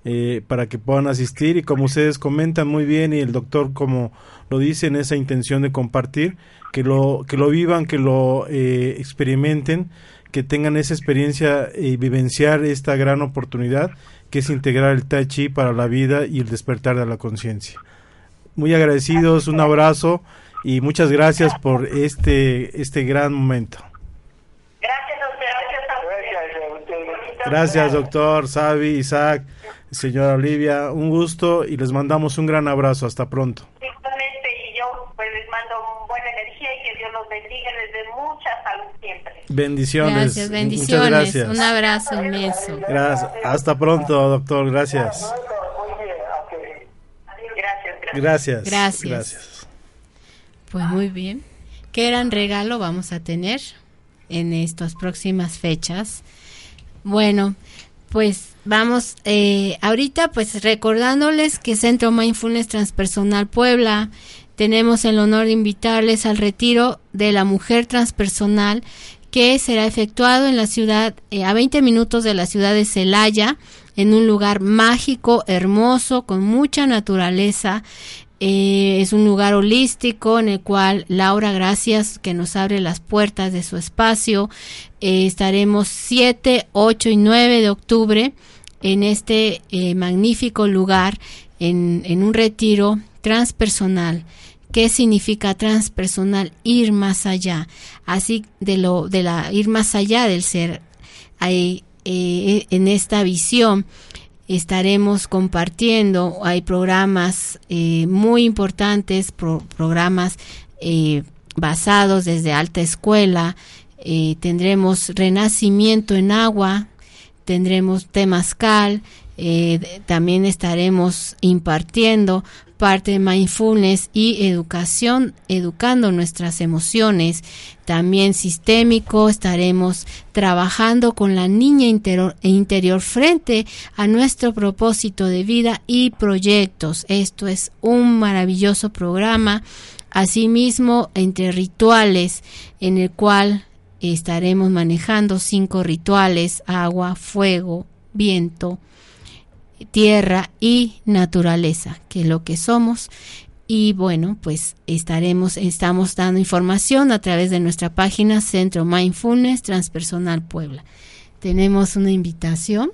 eh, para que puedan asistir. Y como ustedes comentan muy bien y el doctor como lo dice en esa intención de compartir que lo que lo vivan que lo eh, experimenten que tengan esa experiencia y vivenciar esta gran oportunidad que es integrar el Tai Chi para la vida y el despertar de la conciencia. Muy agradecidos un abrazo y muchas gracias por este este gran momento Gracias a usted, gracias a usted. Gracias a ustedes. Gracias, doctor, Sabi, Isaac, señora Olivia, un gusto y les mandamos un gran abrazo. Hasta pronto. Igualmente, y yo pues les mando buena energía y que Dios los bendiga, les dé mucha salud siempre. Bendiciones. Gracias, Muchas bendiciones. gracias. Un abrazo inmenso. Gracias. Hasta pronto, doctor. Gracias. Gracias, gracias. Gracias. Gracias. Gracias. Pues muy bien. Qué gran regalo vamos a tener en estas próximas fechas. Bueno, pues vamos eh, ahorita pues recordándoles que Centro Mindfulness Transpersonal Puebla tenemos el honor de invitarles al retiro de la mujer transpersonal que será efectuado en la ciudad eh, a 20 minutos de la ciudad de Celaya en un lugar mágico, hermoso, con mucha naturaleza eh, es un lugar holístico en el cual Laura, gracias que nos abre las puertas de su espacio. Eh, estaremos 7, 8 y 9 de octubre en este eh, magnífico lugar, en, en un retiro transpersonal. ¿Qué significa transpersonal? Ir más allá, así de lo de la ir más allá del ser. Eh, en esta visión estaremos compartiendo, hay programas eh, muy importantes, pro- programas eh, basados desde alta escuela, eh, tendremos renacimiento en agua, tendremos temazcal, eh, también estaremos impartiendo parte de mindfulness y educación, educando nuestras emociones, también sistémico, estaremos trabajando con la niña interior frente a nuestro propósito de vida y proyectos. Esto es un maravilloso programa. Asimismo, entre rituales, en el cual estaremos manejando cinco rituales, agua, fuego, viento, tierra y naturaleza, que es lo que somos. Y bueno, pues estaremos, estamos dando información a través de nuestra página Centro Mindfulness Transpersonal Puebla. Tenemos una invitación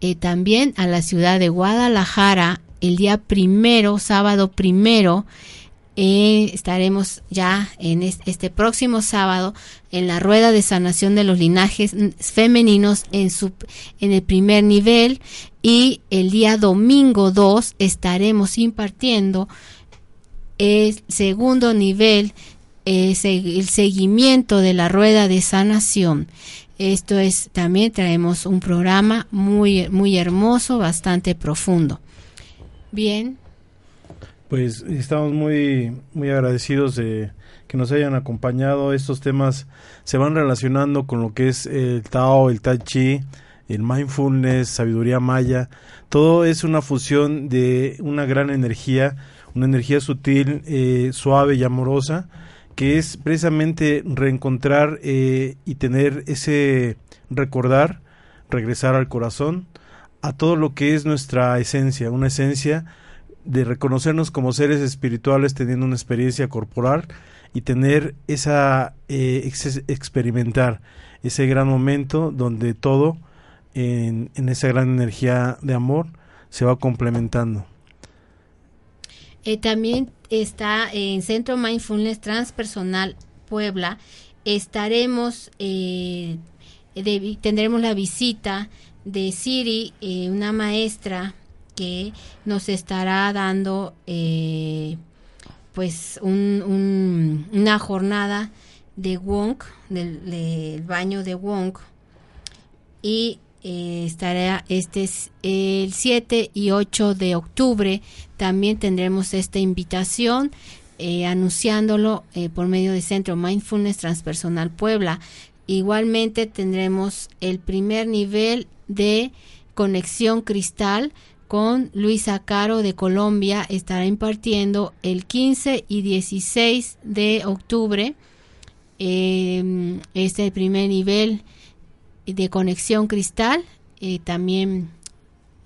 eh, también a la ciudad de Guadalajara el día primero, sábado primero, eh, estaremos ya en es- este próximo sábado en la rueda de sanación de los linajes femeninos en su en el primer nivel y el día domingo 2 estaremos impartiendo el segundo nivel eh, el seguimiento de la rueda de sanación Esto es, también traemos un programa muy, muy hermoso, bastante profundo. Bien. Pues estamos muy, muy agradecidos de que nos hayan acompañado. Estos temas se van relacionando con lo que es el Tao, el Tai Chi, el mindfulness, sabiduría maya. Todo es una fusión de una gran energía, una energía sutil, eh, suave y amorosa que es precisamente reencontrar eh, y tener ese recordar, regresar al corazón, a todo lo que es nuestra esencia, una esencia de reconocernos como seres espirituales teniendo una experiencia corporal y tener esa eh, experimentar ese gran momento donde todo en, en esa gran energía de amor se va complementando. Eh, también está en Centro Mindfulness Transpersonal Puebla. Estaremos, eh, tendremos la visita de Siri, una maestra que nos estará dando pues una jornada de Wong, del, baño de Wong. Y eh, estará este el 7 y 8 de octubre. También tendremos esta invitación eh, anunciándolo eh, por medio de Centro Mindfulness Transpersonal Puebla. Igualmente tendremos el primer nivel de conexión cristal con Luisa Caro de Colombia. Estará impartiendo el 15 y 16 de octubre. este primer nivel de conexión cristal, eh, también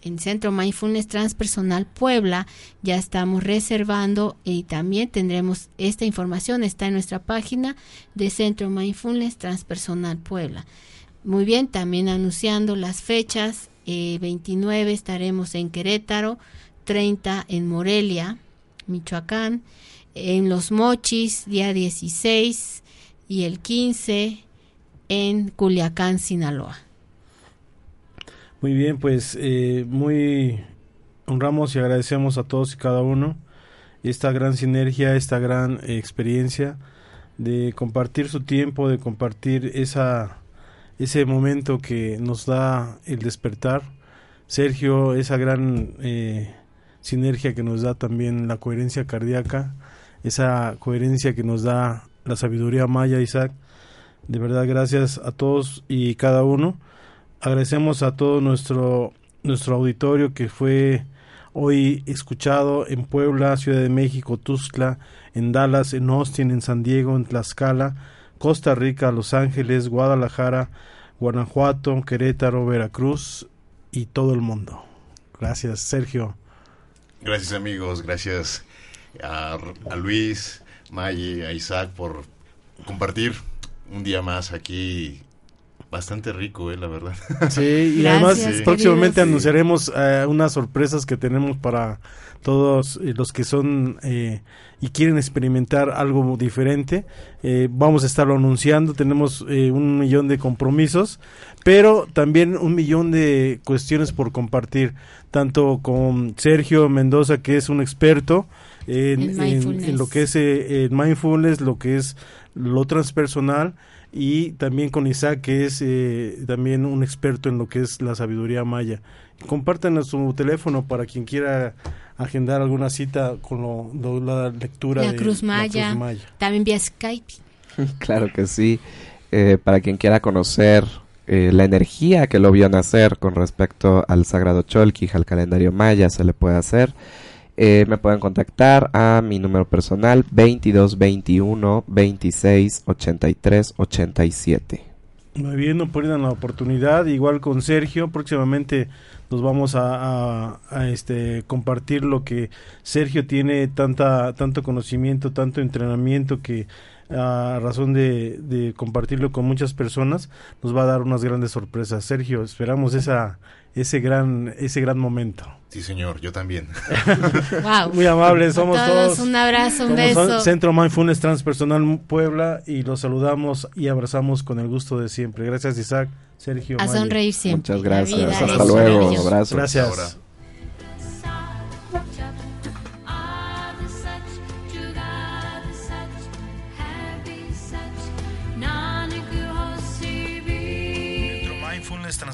en Centro Mindfulness Transpersonal Puebla ya estamos reservando y también tendremos esta información, está en nuestra página de Centro Mindfulness Transpersonal Puebla. Muy bien, también anunciando las fechas, 29 eh, estaremos en Querétaro, 30 en Morelia, Michoacán, en Los Mochis, día 16 y el 15 en Culiacán, Sinaloa. Muy bien, pues eh, muy honramos y agradecemos a todos y cada uno esta gran sinergia, esta gran experiencia de compartir su tiempo, de compartir esa ese momento que nos da el despertar. Sergio, esa gran eh, sinergia que nos da también la coherencia cardíaca, esa coherencia que nos da la sabiduría maya, Isaac, de verdad, gracias a todos y cada uno. Agradecemos a todo nuestro, nuestro auditorio que fue hoy escuchado en Puebla, Ciudad de México, Tuxtla, en Dallas, en Austin, en San Diego, en Tlaxcala, Costa Rica, Los Ángeles, Guadalajara, Guanajuato, Querétaro, Veracruz y todo el mundo. Gracias, Sergio. Gracias amigos, gracias a, a Luis, Maggie, a Isaac por compartir un día más aquí bastante rico, eh, la verdad. Sí, y además próximamente anunciaremos eh, unas sorpresas que tenemos para todos eh, los que son eh, y quieren experimentar algo diferente. vamos a estarlo anunciando, tenemos un millón de compromisos, pero también un millón de cuestiones por compartir, tanto con Sergio Mendoza, que es un experto en, en lo que es el mindfulness, lo que es lo transpersonal y también con Isaac que es eh, también un experto en lo que es la sabiduría maya. Compártanos su teléfono para quien quiera agendar alguna cita con lo, la lectura de Cruz Maya, Maya. También vía Skype. claro que sí. Eh, para quien quiera conocer eh, la energía que lo vio nacer con respecto al Sagrado Cholki, al calendario maya, se le puede hacer. Eh, me pueden contactar a mi número personal 2221 26 83 87. Muy bien, no pierdan la oportunidad. Igual con Sergio, próximamente nos vamos a, este, compartir lo que Sergio tiene tanta, tanto conocimiento, tanto entrenamiento que a razón de, de compartirlo con muchas personas nos va a dar unas grandes sorpresas. Sergio, esperamos esa ese gran ese gran momento. Sí, señor, yo también. Muy amables, somos todos. Un abrazo, un beso. Centro Mindfulness Transpersonal Puebla y los saludamos y abrazamos con el gusto de siempre. Gracias, Isaac, Sergio. A sonreír siempre. Muchas gracias. Hasta luego. Abrazo. Gracias.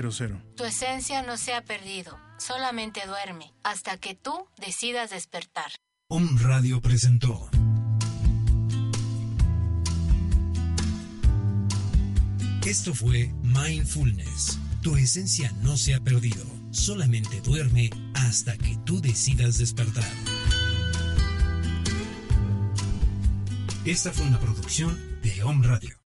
5600. Tu esencia no se ha perdido, solamente duerme hasta que tú decidas despertar. Om Radio presentó. Esto fue Mindfulness. Tu esencia no se ha perdido, solamente duerme hasta que tú decidas despertar. Esta fue una producción de Om Radio.